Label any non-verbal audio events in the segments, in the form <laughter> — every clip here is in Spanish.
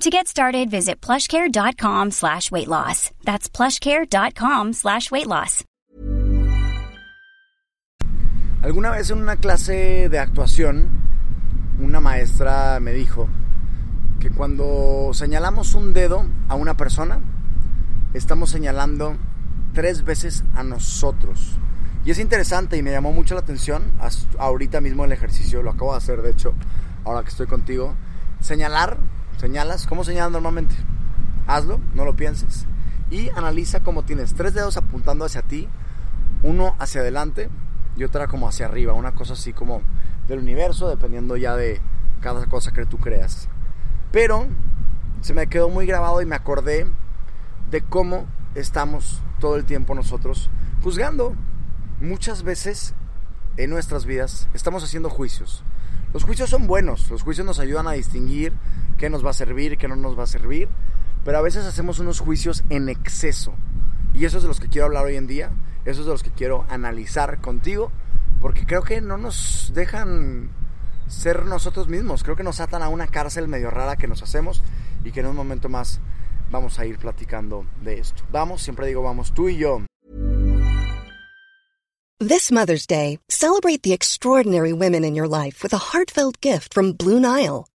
To get started, visit plushcare.com slash weight loss. That's plushcare.com slash weight loss. Alguna vez en una clase de actuación, una maestra me dijo que cuando señalamos un dedo a una persona, estamos señalando tres veces a nosotros. Y es interesante y me llamó mucho la atención, ahorita mismo el ejercicio, lo acabo de hacer de hecho, ahora que estoy contigo, señalar, señalas, ¿cómo señalas normalmente? Hazlo, no lo pienses. Y analiza cómo tienes tres dedos apuntando hacia ti, uno hacia adelante y otra como hacia arriba, una cosa así como del universo, dependiendo ya de cada cosa que tú creas. Pero se me quedó muy grabado y me acordé de cómo estamos todo el tiempo nosotros juzgando. Muchas veces en nuestras vidas estamos haciendo juicios. Los juicios son buenos, los juicios nos ayudan a distinguir qué nos va a servir qué no nos va a servir, pero a veces hacemos unos juicios en exceso. Y eso es de los que quiero hablar hoy en día, eso es de los que quiero analizar contigo, porque creo que no nos dejan ser nosotros mismos. Creo que nos atan a una cárcel medio rara que nos hacemos y que en un momento más vamos a ir platicando de esto. Vamos, siempre digo vamos tú y yo. This Mother's Day, celebrate the extraordinary women in your life with a heartfelt gift from Blue Nile.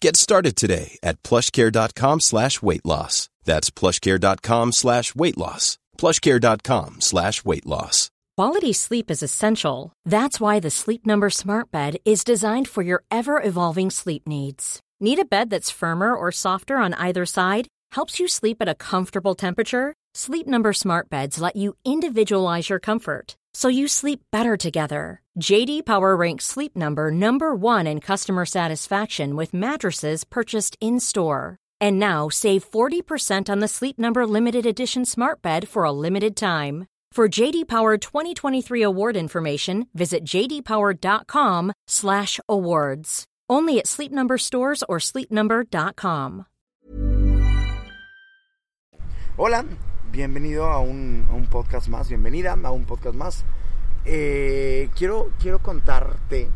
Get started today at plushcare.com slash weight loss. That's plushcare.com slash weight loss. plushcare.com slash weight loss. Quality sleep is essential. That's why the Sleep Number Smart Bed is designed for your ever-evolving sleep needs. Need a bed that's firmer or softer on either side? Helps you sleep at a comfortable temperature? Sleep Number Smart Beds let you individualize your comfort so you sleep better together. JD Power ranks Sleep Number number 1 in customer satisfaction with mattresses purchased in-store. And now save 40% on the Sleep Number limited edition Smart Bed for a limited time. For JD Power 2023 award information, visit jdpower.com/awards. Only at Sleep Number stores or sleepnumber.com. Hola, bienvenido a un, podcast más, bienvenida a un podcast más. Eh, quiero, quiero contarte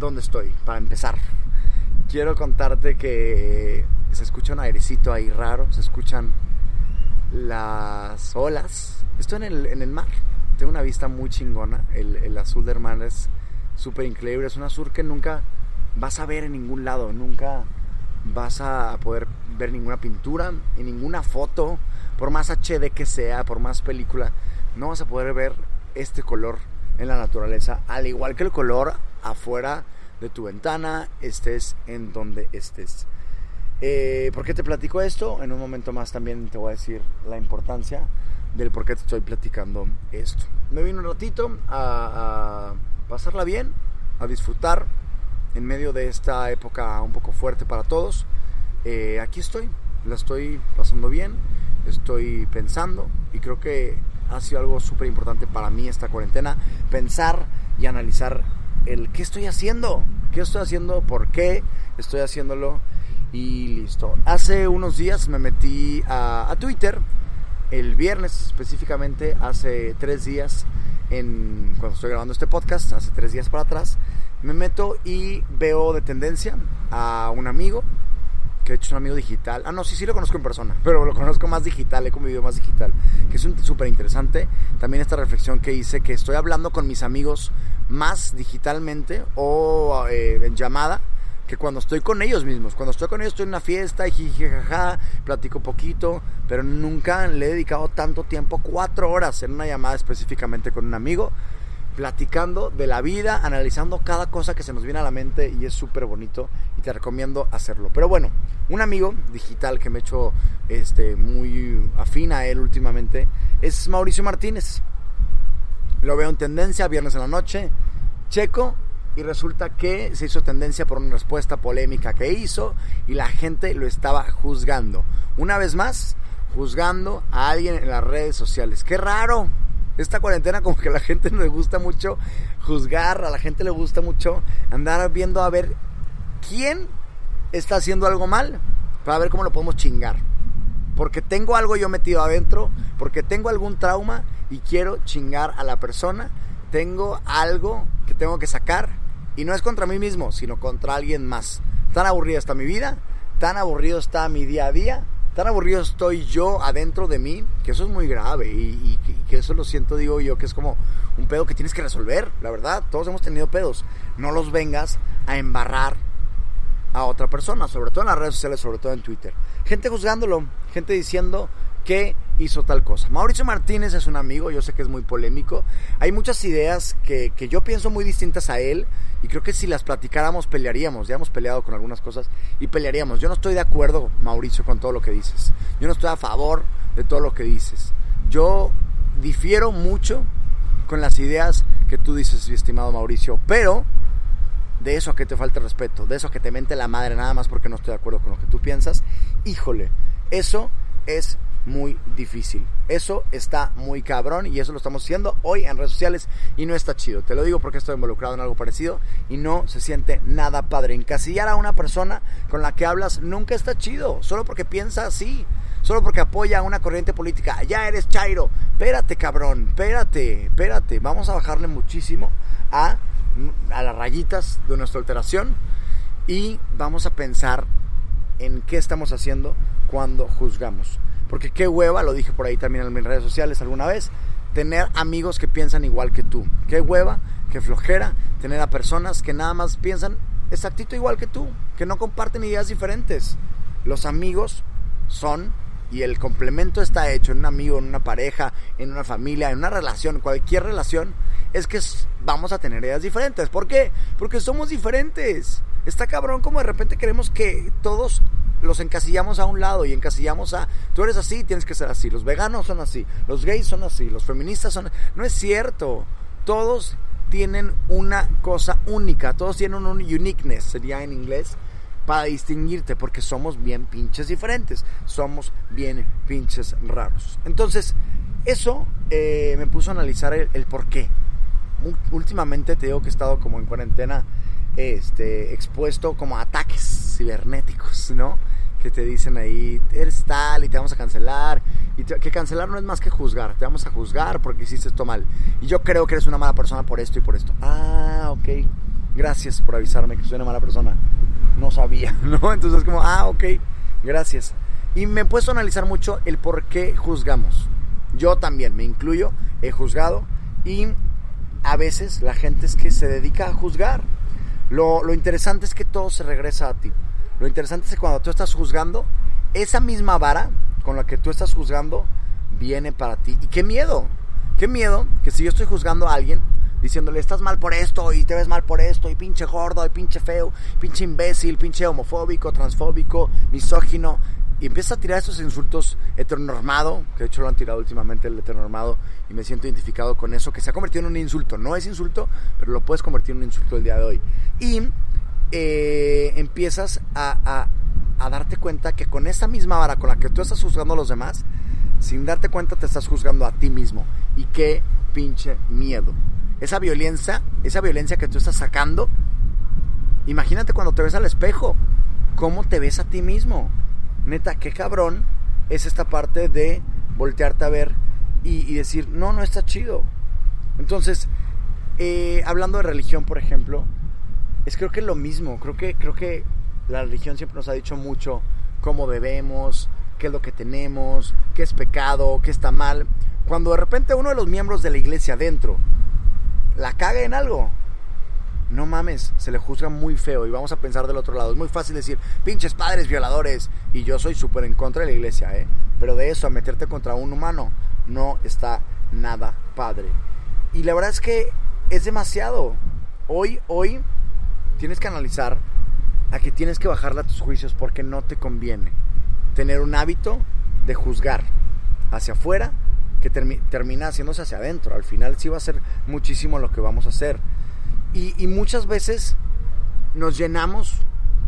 dónde estoy, para empezar. Quiero contarte que se escucha un airecito ahí raro, se escuchan las olas. Estoy en el, en el mar. Tengo una vista muy chingona. El, el azul del mar es súper increíble. Es un azul que nunca vas a ver en ningún lado. Nunca vas a poder ver ninguna pintura, en ninguna foto, por más HD que sea, por más película, no vas a poder ver este color en la naturaleza, al igual que el color afuera de tu ventana, estés en donde estés. Eh, ¿Por qué te platico esto? En un momento más también te voy a decir la importancia del por qué te estoy platicando esto. Me vine un ratito a, pasarla bien, a disfrutar en medio de esta época un poco fuerte para todos. Eh, aquí estoy, la estoy pasando bien, estoy pensando y creo que ha sido algo súper importante para mí esta cuarentena, pensar y analizar el qué estoy haciendo, qué estoy haciendo, por qué estoy haciéndolo y listo. Hace unos días me metí a, Twitter, el viernes específicamente, hace tres días, en, cuando estoy grabando este podcast, hace tres días para atrás, me meto y veo de tendencia a un amigo que he hecho un amigo digital. Ah, no, sí, sí lo conozco en persona, pero lo conozco más digital, he convivido más digital, que es súper interesante. También esta reflexión que hice, que estoy hablando con mis amigos más digitalmente o eh, en llamada que cuando estoy con ellos mismos. Cuando estoy con ellos estoy en una fiesta y jijijaja, platico poquito, pero nunca le he dedicado tanto tiempo, cuatro horas en una llamada específicamente con un amigo platicando de la vida, analizando cada cosa que se nos viene a la mente y es súper bonito te recomiendo hacerlo. Pero bueno, un amigo digital que me he hecho este, muy afín a él últimamente es Mauricio Martínez. Lo veo en tendencia viernes en la noche, checo y resulta que se hizo tendencia por una respuesta polémica que hizo y la gente lo estaba juzgando. Una vez más, juzgando a alguien en las redes sociales. Qué raro, esta cuarentena como que a la gente le gusta mucho juzgar, a la gente le gusta mucho andar viendo a ver quién está haciendo algo mal para ver cómo lo podemos chingar. Porque tengo algo yo metido adentro, porque tengo algún trauma y quiero chingar a la persona, tengo algo que tengo que sacar y no es contra mí mismo, sino contra alguien más. Tan aburrida está mi vida, tan aburrido está mi día a día tan aburrido estoy yo adentro de mí, que eso es muy grave y, que eso lo siento, digo yo, que es como un pedo que tienes que resolver, la verdad, todos hemos tenido pedos, no los vengas a embarrar a otra persona, sobre todo en las redes sociales, sobre todo en Twitter. Gente juzgándolo, gente diciendo que hizo tal cosa. Mauricio Martínez es un amigo, yo sé que es muy polémico. Hay muchas ideas que, que yo pienso muy distintas a él y creo que si las platicáramos pelearíamos. Ya hemos peleado con algunas cosas y pelearíamos. Yo no estoy de acuerdo, Mauricio, con todo lo que dices. Yo no estoy a favor de todo lo que dices. Yo difiero mucho con las ideas que tú dices, mi estimado Mauricio, pero de eso a que te falta respeto, de eso a que te mente la madre nada más porque no estoy de acuerdo con lo que tú piensas, híjole, eso es muy difícil. Eso está muy cabrón y eso lo estamos haciendo hoy en redes sociales y no está chido. Te lo digo porque estoy involucrado en algo parecido y no se siente nada padre. Encasillar a una persona con la que hablas nunca está chido, solo porque piensa así, solo porque apoya a una corriente política. Ya eres Chairo, espérate cabrón, espérate, espérate. Vamos a bajarle muchísimo a, a las rayitas de nuestra alteración y vamos a pensar en qué estamos haciendo cuando juzgamos. Porque qué hueva, lo dije por ahí también en mis redes sociales alguna vez, tener amigos que piensan igual que tú. Qué hueva, qué flojera tener a personas que nada más piensan exactito igual que tú, que no comparten ideas diferentes. Los amigos son y el complemento está hecho en un amigo, en una pareja, en una familia, en una relación, cualquier relación, es que vamos a tener ideas diferentes. ¿Por qué? Porque somos diferentes. Está cabrón como de repente queremos que todos los encasillamos a un lado y encasillamos a, tú eres así, tienes que ser así, los veganos son así, los gays son así, los feministas son... No es cierto, todos tienen una cosa única, todos tienen un uniqueness, sería en inglés, para distinguirte, porque somos bien pinches diferentes, somos bien pinches raros. Entonces, eso eh, me puso a analizar el, el por qué. Últimamente te digo que he estado como en cuarentena este, expuesto como a ataques cibernéticos, ¿no? Que te dicen ahí, eres tal y te vamos a cancelar. Y que cancelar no es más que juzgar, te vamos a juzgar porque hiciste esto mal. Y yo creo que eres una mala persona por esto y por esto. Ah, ok. Gracias por avisarme que soy una mala persona. No sabía, <laughs> ¿no? Entonces como, ah, ok, gracias. Y me he puesto a analizar mucho el por qué juzgamos. Yo también, me incluyo, he juzgado y a veces la gente es que se dedica a juzgar lo, interesante es que todo se regresa a ti. Lo interesante es que cuando tú estás juzgando, esa misma vara con la que tú estás juzgando viene para ti. Y qué miedo, qué miedo que si yo estoy juzgando a alguien, diciéndole estás mal por esto y te ves mal por esto y pinche gordo y pinche feo, pinche imbécil, pinche homofóbico, transfóbico, misógino. Y empieza a tirar esos insultos heteronormado, que de hecho lo han tirado últimamente el heteronormado, y me siento identificado con eso, que se ha convertido en un insulto. No es insulto, pero lo puedes convertir en un insulto el día de hoy. Y eh, empiezas a, a, darte cuenta que con esa misma vara con la que tú estás juzgando a los demás, sin darte cuenta te estás juzgando a ti mismo. Y qué pinche miedo. Esa violencia, esa violencia que tú estás sacando, imagínate cuando te ves al espejo, cómo te ves a ti mismo neta, qué cabrón es esta parte de voltearte a ver y, decir, no, no está chido. Entonces, eh, hablando de religión, por ejemplo, es creo que lo mismo. Creo que, creo que la religión siempre nos ha dicho mucho cómo debemos, qué es lo que tenemos, qué es pecado, qué está mal. Cuando de repente uno de los miembros de la iglesia adentro la caga en algo, no mames, se le juzga muy feo y vamos a pensar del otro lado. Es muy fácil decir, pinches padres violadores. Y yo soy súper en contra de la iglesia, ¿eh? Pero de eso a meterte contra un humano no está nada padre. Y la verdad es que es demasiado. Hoy, hoy tienes que analizar a que tienes que bajarle a tus juicios porque no te conviene tener un hábito de juzgar hacia afuera que termina haciéndose hacia adentro. Al final sí va a ser muchísimo lo que vamos a hacer. Y, muchas veces nos llenamos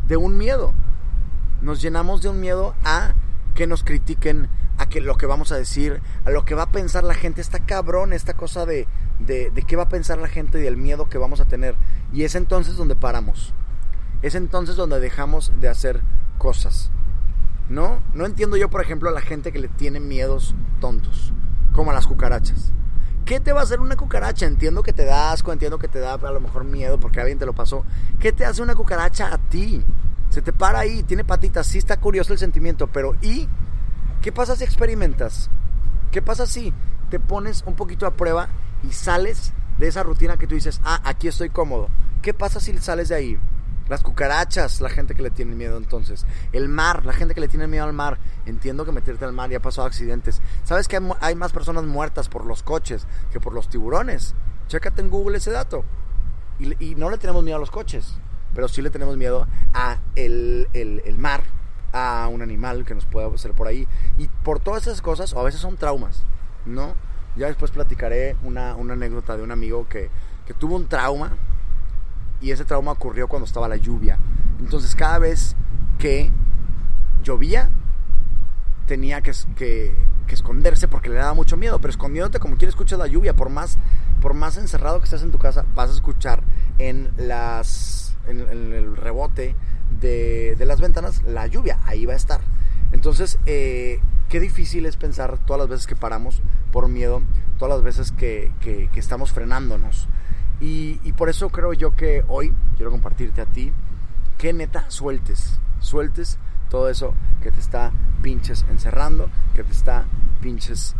de un miedo. Nos llenamos de un miedo a que nos critiquen, a que lo que vamos a decir, a lo que va a pensar la gente. Está cabrón esta cosa de, de, de qué va a pensar la gente y del miedo que vamos a tener. Y es entonces donde paramos. Es entonces donde dejamos de hacer cosas. ¿No? No entiendo yo, por ejemplo, a la gente que le tiene miedos tontos, como las cucarachas. ¿Qué te va a hacer una cucaracha? Entiendo que te da asco, entiendo que te da a lo mejor miedo porque alguien te lo pasó. ¿Qué te hace una cucaracha a ti? Se te para ahí, tiene patitas, sí está curioso el sentimiento, pero ¿y qué pasa si experimentas? ¿Qué pasa si te pones un poquito a prueba y sales de esa rutina que tú dices, ah, aquí estoy cómodo? ¿Qué pasa si sales de ahí? Las cucarachas, la gente que le tiene miedo entonces. El mar, la gente que le tiene miedo al mar. Entiendo que meterte al mar ya ha pasado accidentes. ¿Sabes que hay más personas muertas por los coches que por los tiburones? Chécate en Google ese dato. Y, no le tenemos miedo a los coches, pero sí le tenemos miedo a el, el, mar, a un animal que nos pueda hacer por ahí. Y por todas esas cosas, o a veces son traumas, ¿no? Ya después platicaré una, una anécdota de un amigo que, que tuvo un trauma y ese trauma ocurrió cuando estaba la lluvia. Entonces cada vez que llovía tenía que, esconderse porque le daba mucho miedo, pero escondiéndote como quieres escuchar la lluvia, por más, por más encerrado que estés en tu casa, vas a escuchar en, las, en, el rebote de, las ventanas la lluvia, ahí va a estar. Entonces, eh, qué difícil es pensar todas las veces que paramos por miedo, todas las veces que estamos frenándonos. Y, por eso creo yo que hoy quiero compartirte a ti que neta sueltes, sueltes todo eso que te está pinches encerrando, que te está pinches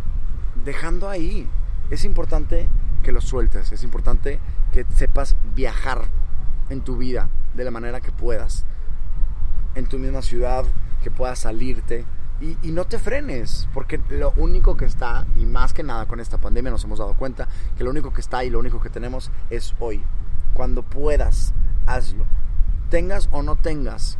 dejando ahí. Es importante que lo sueltes, es importante que sepas viajar en tu vida de la manera que puedas, en tu misma ciudad, que puedas salirte, y, no te frenes, porque lo único que está, y más que nada con esta pandemia nos hemos dado cuenta, que lo único que está y lo único que tenemos es hoy. Cuando puedas, hazlo. Tengas o no tengas.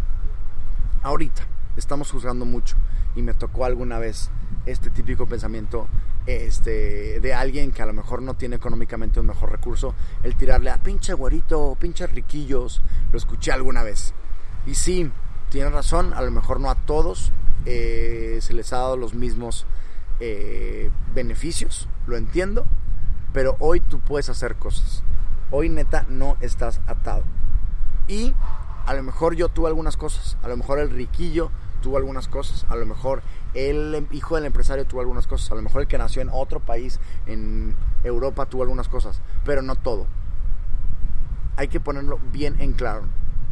Ahorita estamos juzgando mucho y me tocó alguna vez este típico pensamiento este, de alguien que a lo mejor no tiene económicamente un mejor recurso, el tirarle a pinche güerito, pinche riquillos, lo escuché alguna vez. Y sí, tiene razón, a lo mejor no a todos, eh, se les ha dado los mismos eh, beneficios, lo entiendo, pero hoy tú puedes hacer cosas. Hoy neta no estás atado. Y a lo mejor yo tuve algunas cosas, a lo mejor el riquillo tuvo algunas cosas, a lo mejor el hijo del empresario tuvo algunas cosas, a lo mejor el que nació en otro país, en Europa, tuvo algunas cosas, pero no todo. Hay que ponerlo bien en claro.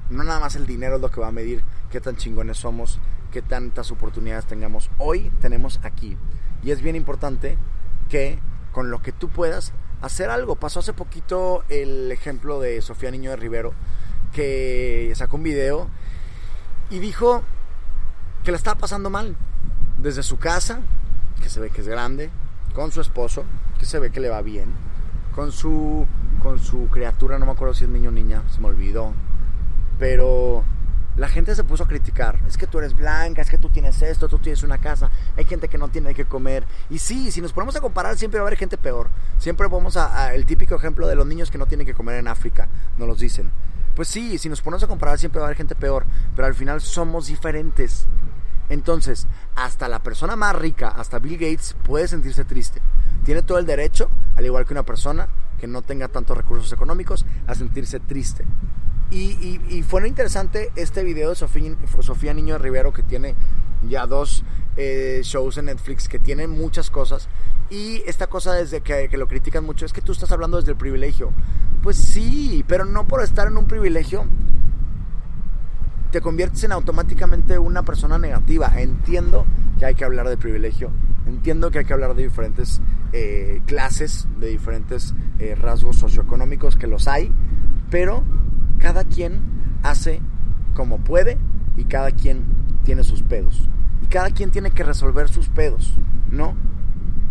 No nada más el dinero es lo que va a medir qué tan chingones somos, qué tantas oportunidades tengamos. Hoy tenemos aquí. Y es bien importante que con lo que tú puedas hacer algo. Pasó hace poquito el ejemplo de Sofía Niño de Rivero, que sacó un video y dijo, que la está pasando mal. Desde su casa, que se ve que es grande, con su esposo, que se ve que le va bien, con su, con su criatura, no me acuerdo si es niño o niña, se me olvidó. Pero la gente se puso a criticar. Es que tú eres blanca, es que tú tienes esto, tú tienes una casa, hay gente que no tiene que comer. Y sí, si nos ponemos a comparar, siempre va a haber gente peor. Siempre vamos a, el típico ejemplo de los niños que no tienen que comer en África, nos los dicen. Pues sí, si nos ponemos a comparar, siempre va a haber gente peor. Pero al final somos diferentes. Entonces, hasta la persona más rica, hasta Bill Gates, puede sentirse triste. Tiene todo el derecho, al igual que una persona que no tenga tantos recursos económicos, a sentirse triste. Y, fue interesante este video de Sofía, Sofía Niño de Rivero, que tiene ya dos eh, shows en Netflix, que tiene muchas cosas. Y esta cosa desde que, que, lo critican mucho es que tú estás hablando desde el privilegio. Pues sí, pero no por estar en un privilegio te conviertes en automáticamente una persona negativa. Entiendo que hay que hablar de privilegio, entiendo que hay que hablar de diferentes eh, clases, de diferentes eh, rasgos socioeconómicos que los hay, pero cada quien hace como puede y cada quien tiene sus pedos. Y cada quien tiene que resolver sus pedos, ¿no?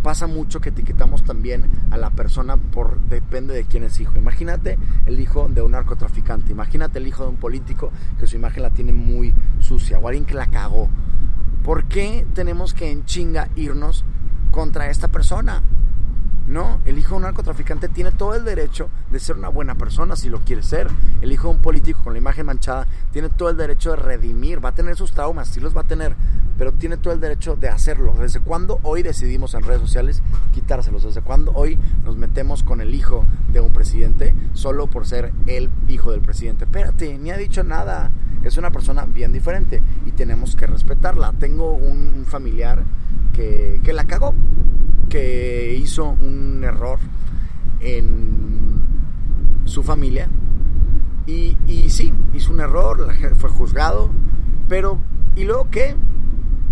Pasa mucho que etiquetamos también a la persona por depende de quién es hijo. Imagínate el hijo de un narcotraficante, imagínate el hijo de un político que su imagen la tiene muy sucia o alguien que la cagó. ¿Por qué tenemos que en chinga irnos contra esta persona? No, el hijo de un narcotraficante tiene todo el derecho de ser una buena persona si lo quiere ser. El hijo de un político con la imagen manchada tiene todo el derecho de redimir. Va a tener sus traumas, sí los va a tener, pero tiene todo el derecho de hacerlo. ¿Desde cuándo hoy decidimos en redes sociales quitárselos? ¿Desde cuándo hoy nos metemos con el hijo de un presidente solo por ser el hijo del presidente? Espérate, ni ha dicho nada. Es una persona bien diferente y tenemos que respetarla. Tengo un familiar que, que la cagó que hizo un error en su familia. Y, y sí, hizo un error, fue juzgado, pero ¿y luego qué?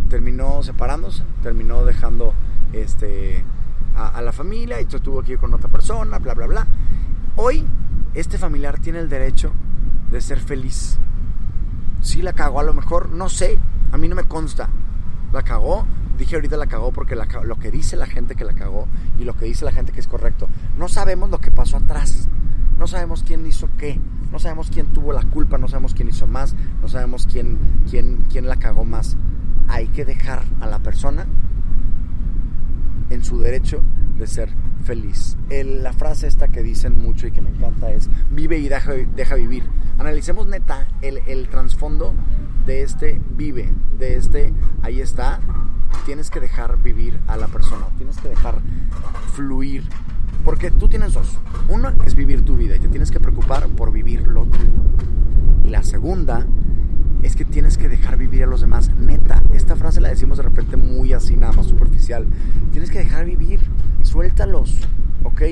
Terminó separándose, terminó dejando este, a, la familia y tuvo que ir con otra persona, bla, bla, bla. Hoy, este familiar tiene el derecho de ser feliz. Sí la cagó a lo mejor, no sé, a mí no me consta. La cagó, dije ahorita la cagó porque lo que dice la gente que la cagó y lo que dice la gente que es correcto. No sabemos lo que pasó atrás. No sabemos quién hizo qué. No sabemos quién tuvo la culpa. No sabemos quién hizo más. No sabemos quién, quién, quién la cagó más. Hay que dejar a la persona en su derecho de ser feliz. la frase esta que dicen mucho y que me encanta es vive y deja, deja vivir. Analicemos neta el, el trasfondo de este vive, de este ahí está tienes que dejar vivir a la persona, tienes que dejar fluir. Porque tú tienes dos. Una es vivir tu vida y te tienes que preocupar por vivir lo tuyo. Y la segunda es que tienes que dejar vivir a los demás. Neta, esta frase la decimos de repente muy así, nada más superficial. Tienes que dejar vivir, suéltalos, ¿ok?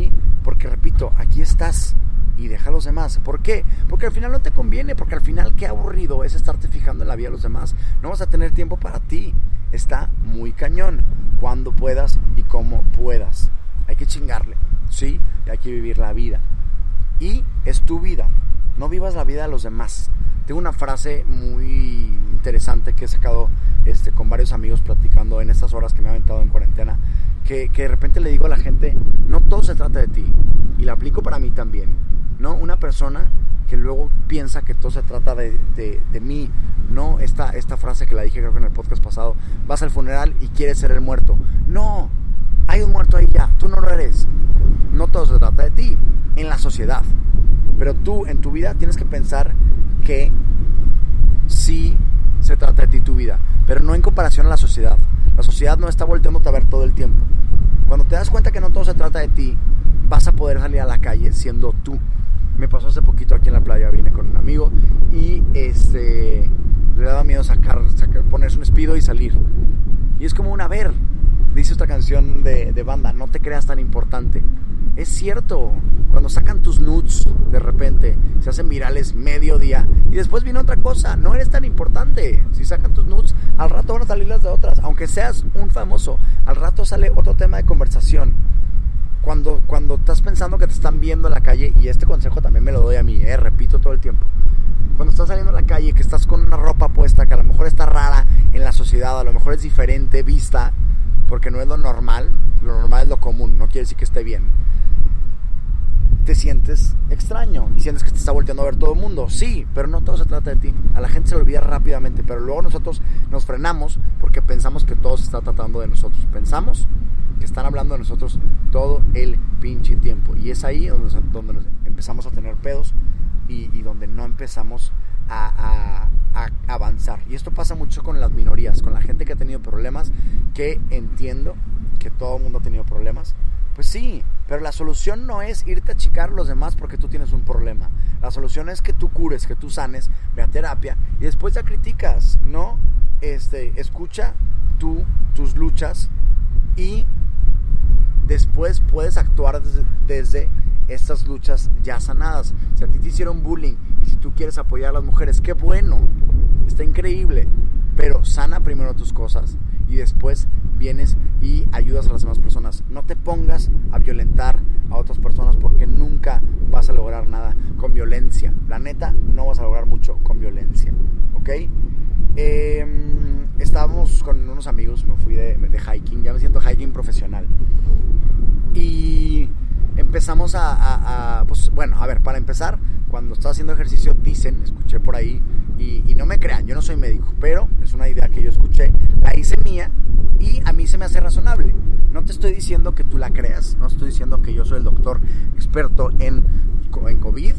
Porque repito, aquí estás y deja a los demás. ¿Por qué? Porque al final no te conviene, porque al final qué aburrido es estarte fijando en la vida de los demás. No vas a tener tiempo para ti está muy cañón. Cuando puedas y como puedas. Hay que chingarle, ¿sí? Y hay que vivir la vida. Y es tu vida. No vivas la vida de los demás. Tengo una frase muy interesante que he sacado este, con varios amigos platicando en estas horas que me ha aventado en cuarentena. Que, que de repente le digo a la gente, no todo se trata de ti. Y la aplico para mí también. ¿No? Una persona que luego piensa que todo se trata de, de, mí, no esta, esta frase que la dije creo que en el podcast pasado, vas al funeral y quieres ser el muerto. No, hay un muerto ahí ya, tú no lo eres. No todo se trata de ti, en la sociedad. Pero tú en tu vida tienes que pensar que sí se trata de ti tu vida, pero no en comparación a la sociedad. La sociedad no está volteándote a ver todo el tiempo. Cuando te das cuenta que no todo se trata de ti, vas a poder salir a la calle siendo tú me pasó hace poquito aquí en la playa, vine con un amigo y este le daba miedo sacar, ponerse un espido y salir. Y es como una ver, dice otra canción de, de banda, no te creas tan importante. Es cierto, cuando sacan tus nudes de repente, se hacen virales medio día y después viene otra cosa, no eres tan importante. Si sacan tus nudes, al rato van a salir las de otras, aunque seas un famoso, al rato sale otro tema de conversación cuando, cuando estás pensando que te están viendo en la calle, y este consejo también me lo doy a mí, eh, repito todo el tiempo. Cuando estás saliendo a la calle, que estás con una ropa puesta que a lo mejor está rara en la sociedad, a lo mejor es diferente vista, porque no es lo normal, lo normal es lo común, no quiere decir que esté bien. Te sientes extraño y sientes que te está volteando a ver todo el mundo. Sí, pero no todo se trata de ti. A la gente se le olvida rápidamente, pero luego nosotros nos frenamos porque pensamos que todo se está tratando de nosotros. Pensamos que están hablando de nosotros todo el pinche tiempo. Y es ahí donde, donde empezamos a tener pedos y, donde no empezamos a, a, avanzar. Y esto pasa mucho con las minorías, con la gente que ha tenido problemas, que entiendo que todo el mundo ha tenido problemas. Pues sí, pero la solución no es irte a achicar a los demás porque tú tienes un problema. La solución es que tú cures, que tú sanes, ve a terapia y después ya criticas, ¿no? Este, escucha tú tus luchas y después puedes actuar desde, estas luchas ya sanadas. Si a ti te hicieron bullying y si tú quieres apoyar a las mujeres, qué bueno, está increíble, pero sana primero tus cosas y después vienes y ayudas a las demás personas. No te pongas a violentar a otras personas porque nunca vas a lograr nada con violencia. La neta, no vas a lograr mucho con violencia, ¿ok? Em, estábamos con unos amigos, me fui de, de hiking, ya me siento hiking profesional y empezamos a, pues bueno, a ver, para empezar, cuando estás haciendo ejercicio dicen, escuché por ahí, y, no me crean, yo no soy médico, pero es una idea que yo escuché, la hice mía y a mí se me hace razonable. No te estoy diciendo que tú la creas, no estoy diciendo que yo soy el doctor experto en, en COVID,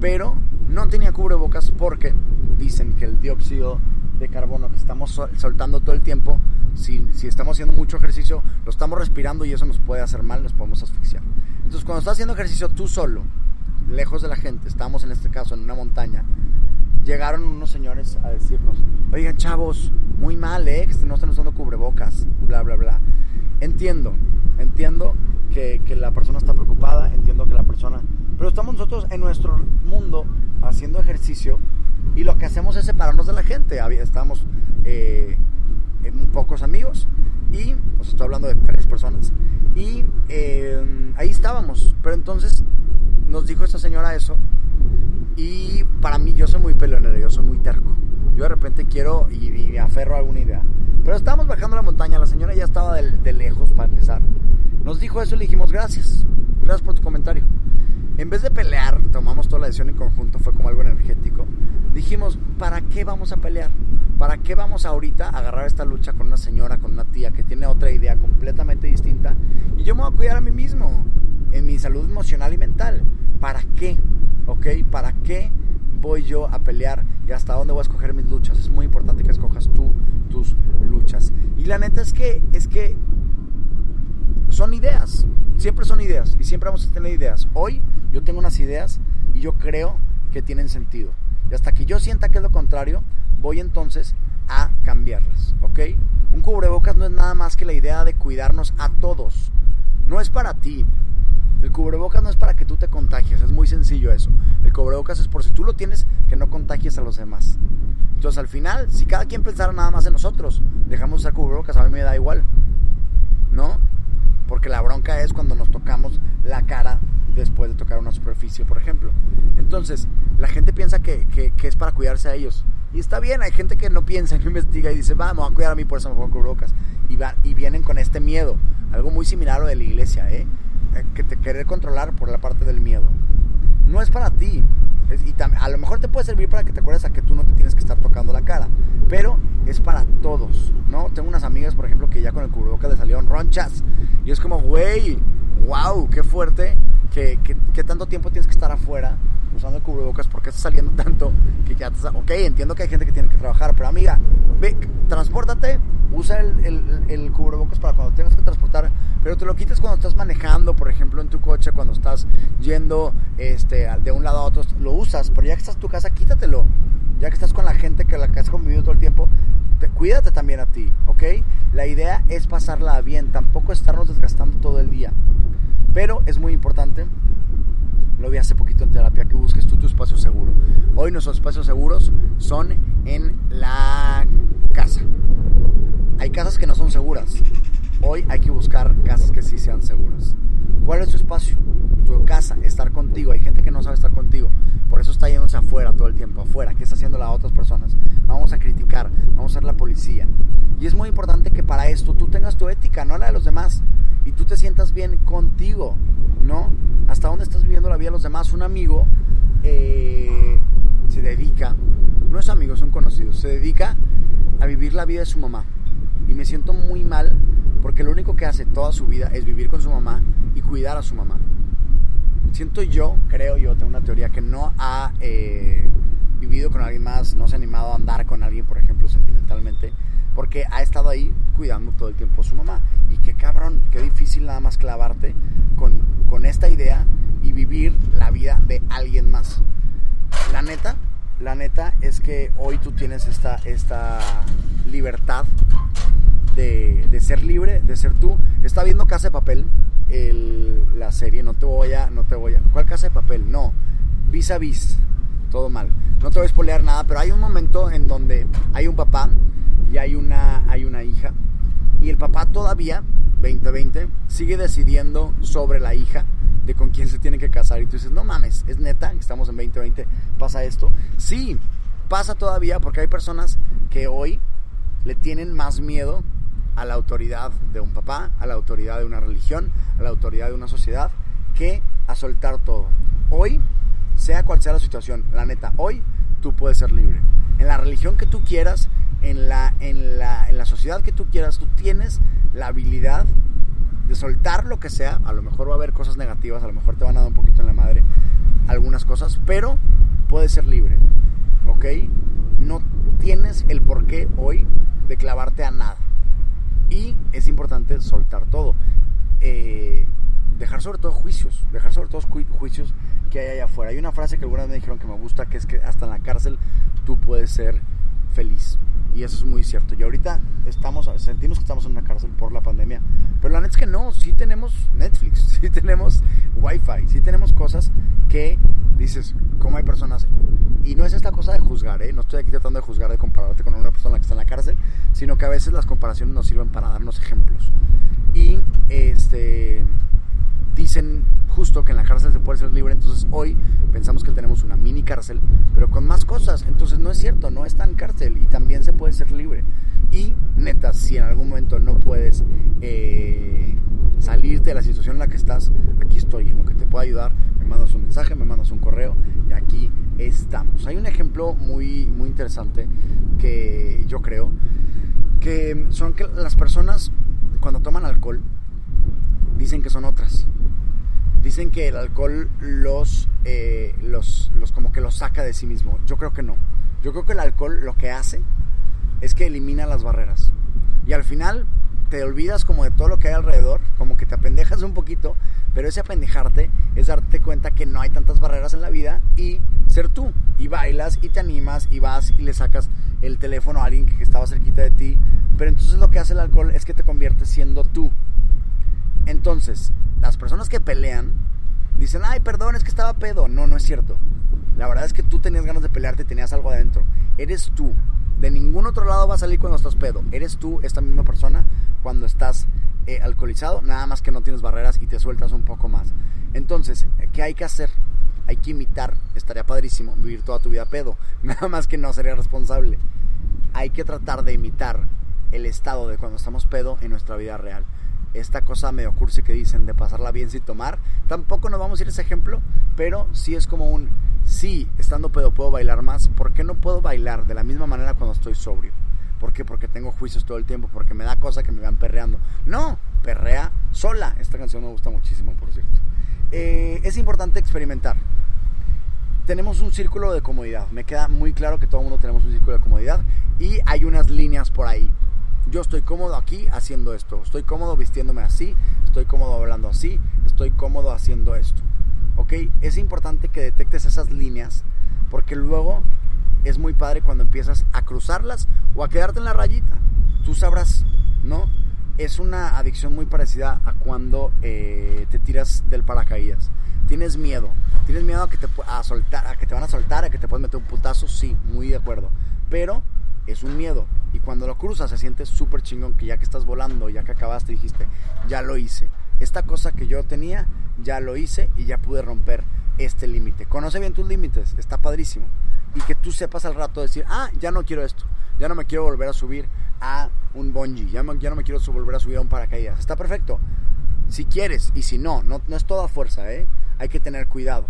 pero no tenía cubrebocas porque dicen que el dióxido de carbono que estamos soltando todo el tiempo, si, si, estamos haciendo mucho ejercicio, lo estamos respirando y eso nos puede hacer mal, nos podemos asfixiar. Entonces, cuando estás haciendo ejercicio tú solo, lejos de la gente, estamos en este caso en una montaña, llegaron unos señores a decirnos, oigan chavos, muy mal, ¿eh? Que no están usando cubrebocas, bla, bla, bla. Entiendo, entiendo que, que la persona está preocupada, entiendo que la persona... Pero estamos nosotros en nuestro mundo haciendo ejercicio y lo que hacemos es separarnos de la gente. Estábamos eh, pocos amigos y, os estoy hablando de tres personas, y eh, ahí estábamos. Pero entonces nos dijo esta señora eso y para mí yo soy muy peleonero, yo soy muy terco. Yo de repente quiero y, me aferro a alguna idea. Pero estábamos bajando la montaña, la señora ya estaba de, de lejos para empezar. Nos dijo eso y le dijimos gracias, gracias por tu comentario. En vez de pelear, tomamos toda la decisión en conjunto, fue como algo energético. Dijimos, ¿para qué vamos a pelear? ¿Para qué vamos ahorita a agarrar esta lucha con una señora, con una tía que tiene otra idea completamente distinta? Y yo me voy a cuidar a mí mismo, en mi salud emocional y mental. ¿Para qué? ¿Ok? ¿Para qué voy yo a pelear y hasta dónde voy a escoger mis luchas? Es muy importante que escojas tú tus luchas. Y la neta es que, es que son ideas, siempre son ideas y siempre vamos a tener ideas. Hoy yo tengo unas ideas y yo creo que tienen sentido. Y hasta que yo sienta que es lo contrario, voy entonces a cambiarlas, ¿ok? Un cubrebocas no es nada más que la idea de cuidarnos a todos. No es para ti. El cubrebocas no es para que tú te contagies, es muy sencillo eso. El cubrebocas es por si tú lo tienes, que no contagies a los demás. Entonces al final, si cada quien pensara nada más en nosotros, dejamos de usar cubrebocas, a mí me da igual. ¿No? Porque la bronca es cuando nos tocamos la cara después de tocar una superficie, por ejemplo. Entonces, la gente piensa que, es para cuidarse a ellos. Y está bien, hay gente que no piensa, <laughs> que investiga y dice, vamos a cuidar a mí, por eso me pongo cubrebocas. Y, va, y vienen con este miedo. Algo muy similar a lo de la iglesia, ¿eh? eh que te querer controlar por la parte del miedo. No es para ti. Y a lo mejor te puede servir para que te acuerdes a que tú no te tienes que estar tocando la cara. Pero es para todos, ¿no? Tengo unas amigas, por ejemplo, que ya con el cubrebocas le salieron ronchas. Y es como, güey, wow, qué fuerte que, tanto tiempo tienes que estar afuera usando el cubrebocas porque estás saliendo tanto que ya estás, ok, entiendo que hay gente que tiene que trabajar, pero amiga, ve, transpórtate, usa el, el, cubrebocas para cuando tengas que transportar, pero te lo quites cuando estás manejando, por ejemplo, en tu coche, cuando estás yendo este, de un lado a otro, lo usas, pero ya que estás en tu casa, quítatelo, ya que estás con la gente que la que has convivido todo el tiempo, cuídate también a ti, ¿ok? La idea es pasarla bien, tampoco estarnos desgastando todo el día. Pero es muy importante, lo vi hace poquito en terapia, que busques tú tu espacio seguro. Hoy nuestros espacios seguros son en la casa. Hay casas que no son seguras. Hoy hay que buscar casas que sí sean seguras. ¿Cuál es tu espacio? Tu casa, estar contigo. Hay gente que no sabe estar contigo. Por eso está yéndose afuera todo el tiempo, afuera. ¿Qué está haciendo las otras personas? Vamos a criticar, vamos a ser la policía. Y es muy importante que para esto tú tengas tu ética, no la de los demás. Y tú te sientas bien contigo, ¿no? Hasta dónde estás viviendo la vida de los demás. Un amigo eh, se dedica, no es amigo, son conocidos, se dedica a vivir la vida de su mamá. Y me siento muy mal porque lo único que hace toda su vida es vivir con su mamá, cuidar a su mamá. Siento yo, creo yo, tengo una teoría que no ha eh, vivido con alguien más, no se ha animado a andar con alguien, por ejemplo, sentimentalmente, porque ha estado ahí cuidando todo el tiempo a su mamá. Y qué cabrón, qué difícil nada más clavarte con, con esta idea y vivir la vida de alguien más. La neta, la neta es que hoy tú tienes esta, esta libertad de, de, ser libre, de ser tú. Está viendo Casa de Papel, la serie, no te voy a, no te voy a... ¿Cuál Casa de Papel? No, vis a vis, todo mal. No te voy a spoilear nada, pero hay un momento en donde hay un papá y hay una, hay una hija. Y el papá todavía, 2020, sigue decidiendo sobre la hija de con quién se tiene que casar. Y tú dices, no mames, es neta, estamos en 2020, pasa esto. Sí, pasa todavía porque hay personas que hoy le tienen más miedo a la autoridad de un papá, a la autoridad de una religión, a la autoridad de una sociedad, que a soltar todo. Hoy, sea cual sea la situación, la neta, hoy tú puedes ser libre. En la religión que tú quieras, en la, en la, en la sociedad que tú quieras, tú tienes la habilidad de soltar lo que sea. A lo mejor va a haber cosas negativas, a lo mejor te van a dar un poquito en la madre algunas cosas, pero puedes ser libre. ¿Ok? No tienes el porqué hoy de clavarte a nada. Y es importante soltar todo. Eh, dejar sobre todo juicios, dejar sobre todo juicios que hay allá afuera. Hay una frase que algunas me dijeron que me gusta, que es que hasta en la cárcel tú puedes ser feliz. Y eso es muy cierto. Y ahorita estamos, sentimos que estamos en una cárcel por la pandemia. Pero la neta es que no, sí tenemos Netflix, <laughs> sí tenemos Wi-Fi, sí tenemos cosas que dices, ¿cómo hay personas? Y no es esta cosa de juzgar, ¿eh? No estoy aquí tratando de juzgar, de compararte con una persona que está en la cárcel, sino que a veces las comparaciones nos sirven para darnos ejemplos. Y este dicen justo que en la cárcel se puede ser libre, entonces hoy pensamos que tenemos una mini cárcel, pero con más cosas, entonces no es cierto, no es tan cárcel y también se puede ser libre. Y neta, si en algún momento no puedes eh, salirte de la situación en la que estás, aquí estoy, en lo que te puedo ayudar, me mandas un mensaje, me mandas un correo y aquí estamos. Hay un ejemplo muy, muy interesante que yo creo que son que las personas cuando toman alcohol dicen que son otras dicen que el alcohol los, eh, los, los como que los saca de sí mismo. Yo creo que no. Yo creo que el alcohol lo que hace es que elimina las barreras. Y al final te olvidas como de todo lo que hay alrededor, como que te apendejas un poquito, pero ese apendejarte es darte cuenta que no hay tantas barreras en la vida y ser tú. Y bailas y te animas y vas y le sacas el teléfono a alguien que estaba cerquita de ti. Pero entonces lo que hace el alcohol es que te conviertes siendo tú. Entonces, las personas que pelean dicen, ay, perdón, es que estaba pedo. No, no es cierto. La verdad es que tú tenías ganas de pelearte tenías algo adentro. Eres tú. De ningún otro lado va a salir cuando estás pedo. Eres tú, esta misma persona, cuando estás eh, alcoholizado, nada más que no tienes barreras y te sueltas un poco más. Entonces, ¿qué hay que hacer? Hay que imitar, estaría padrísimo, vivir toda tu vida pedo. <laughs> Nada más que no sería responsable. Hay que tratar de imitar el estado de cuando estamos pedo en nuestra vida real esta cosa medio cursi que dicen de pasarla bien sin tomar. Tampoco nos vamos a ir a ese ejemplo, pero sí es como un, sí, estando pedo puedo bailar más, ¿por qué no puedo bailar de la misma manera cuando estoy sobrio? ¿Por qué? Porque tengo juicios todo el tiempo, porque me da cosa que me vean perreando. No, perrea sola. Esta canción me gusta muchísimo, por cierto. Eh, es importante experimentar. Tenemos un círculo de comodidad. Me queda muy claro que todo el mundo tenemos un círculo de comodidad y hay unas líneas por ahí yo estoy cómodo aquí haciendo esto, estoy cómodo vistiéndome así, estoy cómodo hablando así, estoy cómodo haciendo esto. ¿Ok? Es importante que detectes esas líneas porque luego es muy padre cuando empiezas a cruzarlas o a quedarte en la rayita. Tú sabrás, ¿no? Es una adicción muy parecida a cuando eh, te tiras del paracaídas. Tienes miedo, tienes miedo a que te a soltar, a que te van a soltar, a que te puedes meter un putazo, sí, muy de acuerdo. Pero es un miedo. Y cuando lo cruzas se siente súper chingón que ya que estás volando, ya que acabaste, dijiste, ya lo hice. Esta cosa que yo tenía, ya lo hice y ya pude romper este límite. Conoce bien tus límites, está padrísimo. Y que tú sepas al rato decir, ah, ya no quiero esto, ya no me quiero volver a subir a un bungee, ya, ya no me quiero volver a subir a un paracaídas. Está perfecto. Si quieres y si no, no, no es toda fuerza, ¿eh? Hay que tener cuidado,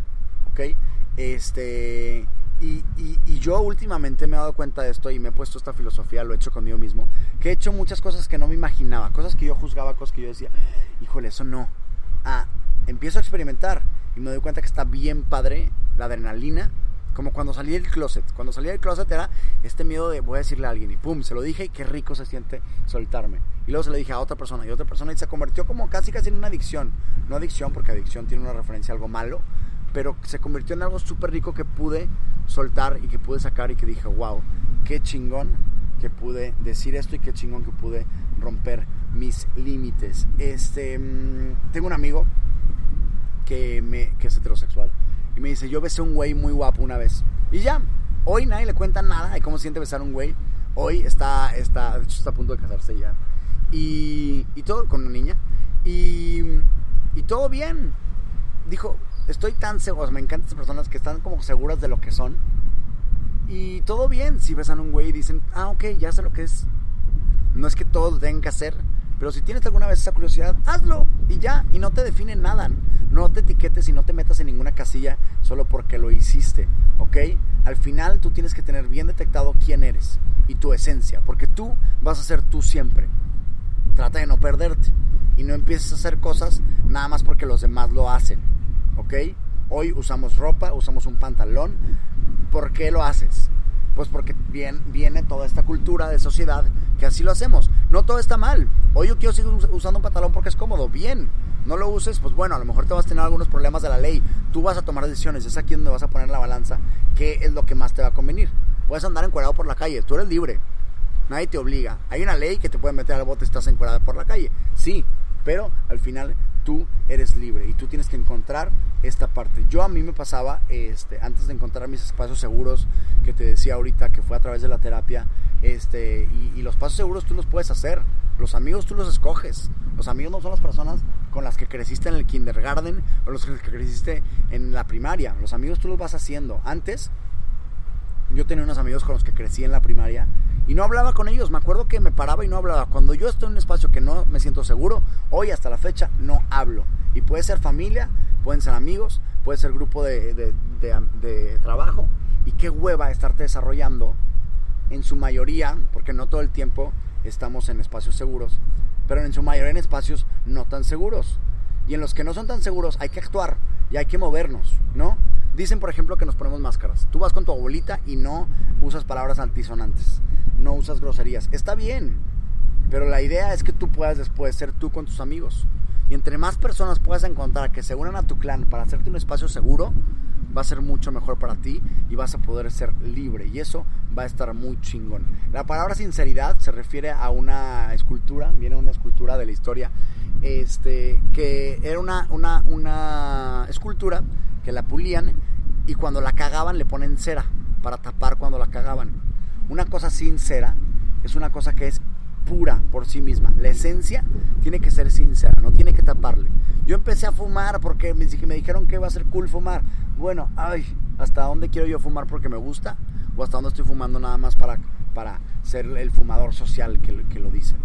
¿ok? Este... Y, y, yo últimamente me he dado cuenta de esto y me he puesto esta filosofía, lo he hecho conmigo mismo, que he hecho muchas cosas que no me imaginaba, cosas que yo juzgaba, cosas que yo decía, híjole, eso no. Ah, empiezo a experimentar y me doy cuenta que está bien padre la adrenalina, como cuando salí del closet. Cuando salí del closet era este miedo de voy a decirle a alguien y pum, se lo dije y qué rico se siente soltarme. Y luego se lo dije a otra persona y otra persona y se convirtió como casi casi en una adicción. No adicción porque adicción tiene una referencia a algo malo, pero se convirtió en algo súper rico que pude soltar y que pude sacar y que dije, wow, qué chingón que pude decir esto y qué chingón que pude romper mis límites. Este, mm, tengo un amigo que, me, que es heterosexual. Y me dice, yo besé a un güey muy guapo una vez. Y ya, hoy nadie le cuenta nada de cómo siente besar a un güey. Hoy está, está, de hecho está a punto de casarse ya. Y, y todo con una niña. Y, y todo bien. Dijo, estoy tan seguro, me encantan esas personas que están como seguras de lo que son. Y todo bien si besan a un güey y dicen, ah, ok, ya sé lo que es. No es que todo lo tengan que hacer, pero si tienes alguna vez esa curiosidad, hazlo y ya, y no te define nada. No te etiquetes y no te metas en ninguna casilla solo porque lo hiciste, ¿ok? Al final tú tienes que tener bien detectado quién eres y tu esencia, porque tú vas a ser tú siempre. Trata de no perderte y no empieces a hacer cosas nada más porque los demás lo hacen, ¿ok? Hoy usamos ropa, usamos un pantalón. ¿Por qué lo haces? Pues porque bien, viene toda esta cultura de sociedad que así lo hacemos. No todo está mal. Hoy yo quiero seguir usando un pantalón porque es cómodo. Bien. No lo uses, pues bueno, a lo mejor te vas a tener algunos problemas de la ley. Tú vas a tomar decisiones. Es aquí donde vas a poner la balanza. ¿Qué es lo que más te va a convenir? Puedes andar encuadrado por la calle. Tú eres libre. Nadie te obliga. Hay una ley que te puede meter al bote si estás encuadrado por la calle. Sí, pero al final tú eres libre y tú tienes que encontrar esta parte. Yo a mí me pasaba, este, antes de encontrar mis espacios seguros, que te decía ahorita que fue a través de la terapia, este, y, los pasos seguros tú los puedes hacer, los amigos tú los escoges, los amigos no son las personas con las que creciste en el kindergarten o los que creciste en la primaria, los amigos tú los vas haciendo. Antes, yo tenía unos amigos con los que crecí en la primaria y no hablaba con ellos. Me acuerdo que me paraba y no hablaba. Cuando yo estoy en un espacio que no me siento seguro, hoy hasta la fecha no hablo. Y puede ser familia, pueden ser amigos, puede ser grupo de, trabajo. Y qué hueva estarte desarrollando en su mayoría, porque no todo el tiempo estamos en espacios seguros, pero en su mayoría en espacios no tan seguros. Y en los que no son tan seguros hay que actuar y hay que movernos, ¿no? Dicen, por ejemplo, que nos ponemos máscaras. Tú vas con tu abuelita y no usas palabras antisonantes no usas groserías. Está bien, pero la idea es que tú puedas después ser tú con tus amigos. Y entre más personas puedas encontrar que se unan a tu clan para hacerte un espacio seguro, va a ser mucho mejor para ti y vas a poder ser libre. Y eso va a estar muy chingón. La palabra sinceridad se refiere a una escultura, viene una escultura de la historia, este, que era una, una, una escultura que la pulían y cuando la cagaban le ponen cera para tapar cuando la cagaban. Una cosa sincera es una cosa que es pura por sí misma. La esencia tiene que ser sincera, no tiene que taparle. Yo empecé a fumar porque me, dijeron que iba a ser cool fumar. Bueno, ay, ¿hasta dónde quiero yo fumar porque me gusta? ¿O hasta dónde estoy fumando nada más para, para ser el fumador social que, que lo dice?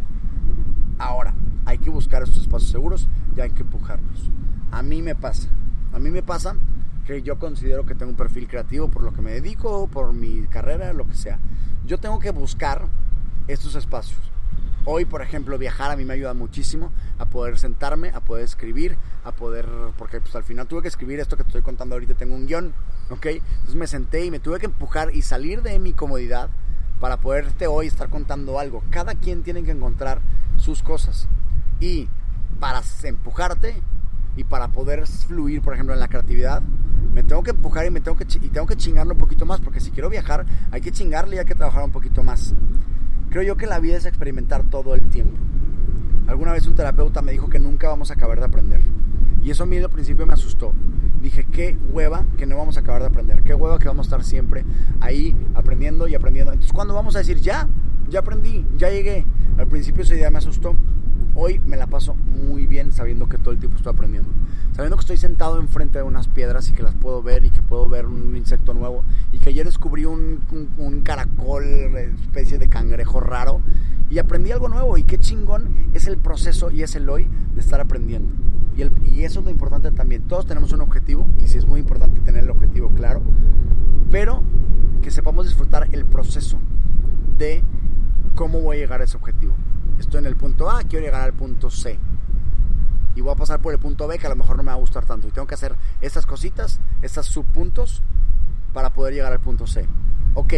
Ahora, hay que buscar estos espacios seguros y hay que empujarlos. A mí me pasa. A mí me pasa que yo considero que tengo un perfil creativo por lo que me dedico, por mi carrera, lo que sea yo tengo que buscar estos espacios. Hoy, por ejemplo, viajar a mí me ayuda muchísimo a poder sentarme, a poder escribir, a poder, porque pues al final tuve que escribir esto que te estoy contando ahorita, tengo un guion, ¿ok? Entonces me senté y me tuve que empujar y salir de mi comodidad para poderte hoy estar contando algo. Cada quien tiene que encontrar sus cosas. Y para empujarte y para poder fluir, por ejemplo, en la creatividad, me tengo que empujar y me tengo que, y tengo que chingarle un poquito más, porque si quiero viajar hay que chingarle y hay que trabajar un poquito más. Creo yo que la vida es experimentar todo el tiempo. Alguna vez un terapeuta me dijo que nunca vamos a acabar de aprender. Y eso a mí al principio me asustó. Dije, qué hueva que no vamos a acabar de aprender. Qué hueva que vamos a estar siempre ahí aprendiendo y aprendiendo. Entonces, ¿cuándo vamos a decir, ya, ya aprendí, ya llegué? Al principio esa idea me asustó. Hoy me la paso muy bien sabiendo que todo el tiempo estoy aprendiendo. sabiendo que estoy sentado enfrente de unas piedras y que las puedo ver y que puedo ver un insecto nuevo y que ayer descubrí un, un, caracol, especie de cangrejo raro y aprendí algo nuevo y qué chingón es el proceso y es el hoy de estar aprendiendo. Y, y eso es lo importante también. Todos tenemos un objetivo y sí es muy importante tener el objetivo claro, pero que sepamos disfrutar el proceso de cómo voy a llegar a ese objetivo. Estoy en el punto A, quiero llegar al punto C y voy a pasar por el punto B que a lo mejor no me va a gustar tanto. Y tengo que hacer estas cositas, estos subpuntos para poder llegar al punto C. Ok,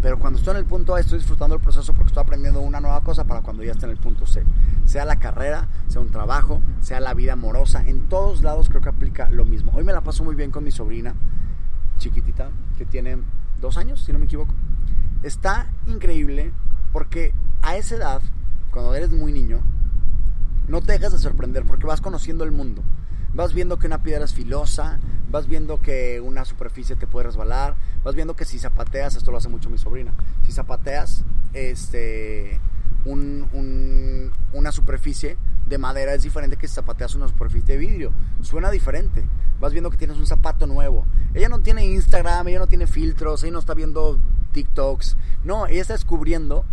pero cuando estoy en el punto A estoy disfrutando el proceso porque estoy aprendiendo una nueva cosa para cuando ya esté en el punto C. Sea la carrera, sea un trabajo, sea la vida amorosa, en todos lados creo que aplica lo mismo. Hoy me la paso muy bien con mi sobrina chiquitita que tiene dos años, si no me equivoco. Está increíble porque a esa edad, cuando eres muy niño, no te dejas de sorprender porque vas conociendo el mundo. Vas viendo que una piedra es filosa, vas viendo que una superficie te puede resbalar, vas viendo que si zapateas, esto lo hace mucho mi sobrina, si zapateas este, una superficie de madera es diferente que si zapateas una superficie de vidrio. Suena diferente. Vas viendo que tienes un zapato nuevo. Ella no tiene Instagram, ella no tiene filtros, ella no está viendo TikToks. No, ella está descubriendo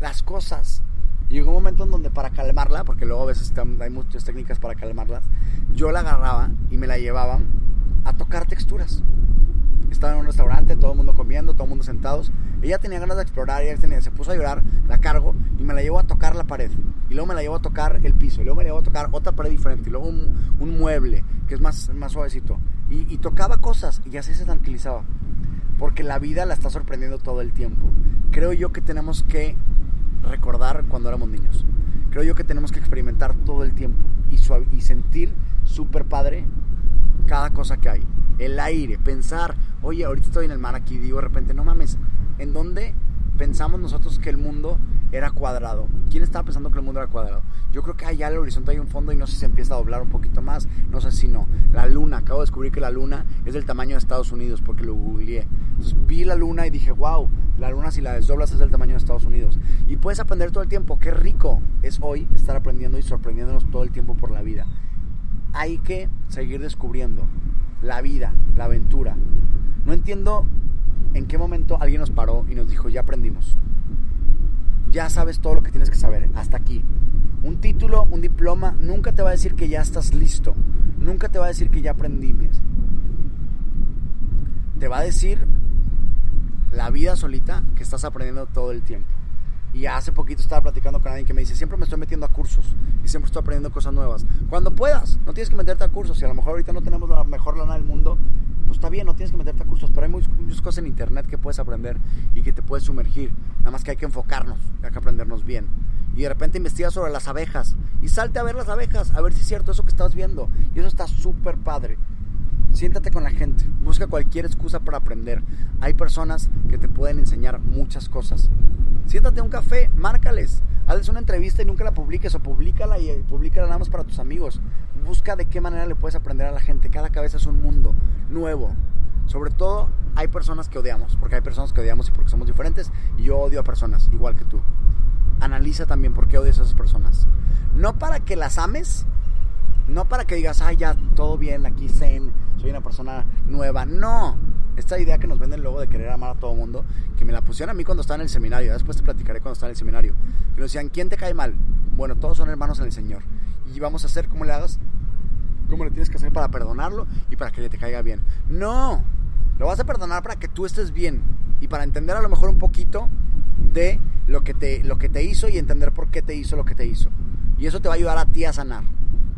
las cosas llegó un momento en donde para calmarla, porque luego a veces hay muchas técnicas para calmarlas, yo la agarraba y me la llevaba a tocar texturas. Estaba en un restaurante, todo el mundo comiendo, todo el mundo sentados. Ella tenía ganas de explorar, ella tenía, se puso a llorar, la cargo y me la llevo a tocar la pared. Y luego me la llevo a tocar el piso. Y luego me la llevo a tocar otra pared diferente. Y luego un, mueble que es más, más suavecito. Y, y tocaba cosas y así se tranquilizaba. Porque la vida la está sorprendiendo todo el tiempo. Creo yo que tenemos que recordar cuando éramos niños. Creo yo que tenemos que experimentar todo el tiempo y, y sentir súper padre cada cosa que hay. El aire, pensar, oye, ahorita estoy en el mar aquí, digo de repente, no mames, ¿en dónde pensamos nosotros que el mundo era cuadrado. ¿Quién estaba pensando que el mundo era cuadrado? Yo creo que allá al horizonte hay un fondo y no sé si se empieza a doblar un poquito más, no sé si no. La luna, acabo de descubrir que la luna es del tamaño de Estados Unidos porque lo googleé. Vi la luna y dije, wow, la luna si la desdoblas es del tamaño de Estados Unidos. Y puedes aprender todo el tiempo, qué rico es hoy estar aprendiendo y sorprendiéndonos todo el tiempo por la vida. Hay que seguir descubriendo la vida, la aventura. No entiendo en qué momento alguien nos paró y nos dijo, ya aprendimos. Ya sabes todo lo que tienes que saber, hasta aquí. Un título, un diploma, nunca te va a decir que ya estás listo. Nunca te va a decir que ya aprendimos. Te va a decir la vida solita que estás aprendiendo todo el tiempo. Y hace poquito estaba platicando con alguien que me dice, siempre me estoy metiendo a cursos y siempre estoy aprendiendo cosas nuevas. Cuando puedas, no tienes que meterte a cursos. Y a lo mejor ahorita no tenemos la mejor lana del mundo, pues está bien, no tienes que meterte a cursos, pero hay muchas, cosas en internet que puedes aprender y que te puedes sumergir. Nada más que hay que enfocarnos, hay que aprendernos bien. Y de repente investigas sobre las abejas y salte a ver las abejas, a ver si es cierto eso que estás viendo. Y eso está súper padre. Siéntate con la gente, busca cualquier excusa para aprender. Hay personas que te pueden enseñar muchas cosas. Siéntate a un café, márcales, hazles una entrevista y nunca la publiques o públicala y eh, públicala nada más para tus amigos. Busca de qué manera le puedes aprender a la gente. Cada cabeza es un mundo nuevo. Sobre todo hay personas que odiamos, porque hay personas que odiamos y porque somos diferentes y yo odio a personas igual que tú. Analiza también por qué odias a esas personas. No para que las ames, no para que digas, ay, ya, todo bien, aquí zen, soy una persona nueva. No. Esta idea que nos venden luego de querer amar a todo mundo, que me la pusieron a mí cuando estaba en el seminario, después te platicaré cuando estaba en el seminario, que nos decían, ¿quién te cae mal? Bueno, todos son hermanos en el Señor. Y vamos a hacer como le hagas, como le tienes que hacer para perdonarlo y para que le te caiga bien. No, lo vas a perdonar para que tú estés bien y para entender a lo mejor un poquito de lo que te, lo que te hizo y entender por qué te hizo lo que te hizo. Y eso te va a ayudar a ti a sanar.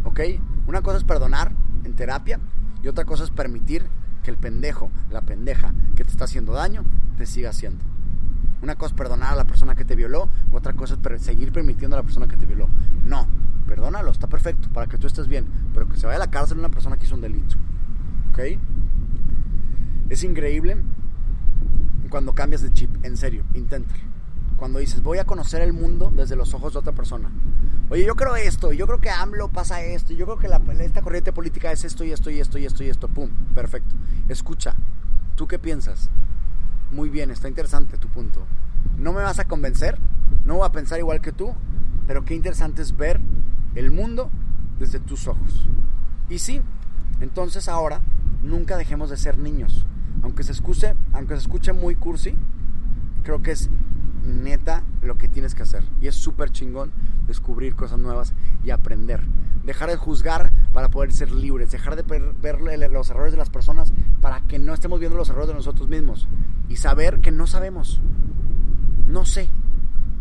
¿Ok? Una cosa es perdonar en terapia y otra cosa es permitir que el pendejo, la pendeja que te está haciendo daño, te siga haciendo. Una cosa es perdonar a la persona que te violó, otra cosa es seguir permitiendo a la persona que te violó. No, perdónalo, está perfecto, para que tú estés bien, pero que se vaya a la cárcel una persona que hizo un delito. ¿Ok? Es increíble cuando cambias de chip, en serio, inténtalo. Cuando dices, voy a conocer el mundo desde los ojos de otra persona. Oye, yo creo esto, yo creo que AMLO pasa esto, yo creo que esta corriente política es esto y esto y esto y esto y esto. Pum, perfecto. Escucha, ¿tú qué piensas? Muy bien, está interesante tu punto. No me vas a convencer, no voy a pensar igual que tú, pero qué interesante es ver el mundo desde tus ojos. Y sí, entonces ahora nunca dejemos de ser niños. Aunque se escuche, aunque se escuche muy cursi, creo que es neta lo que tienes que hacer. Y es súper chingón descubrir cosas nuevas y aprender. Dejar de juzgar para poder ser libres. Dejar de ver los errores de las personas para que no estemos viendo los errores de nosotros mismos. Y saber que no sabemos. No sé.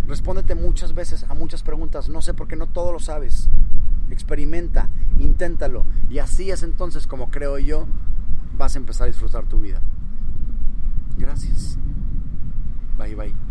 Respóndete muchas veces a muchas preguntas. No sé porque no todo lo sabes. Experimenta, inténtalo. Y así es entonces como creo yo vas a empezar a disfrutar tu vida. Gracias. Bye bye.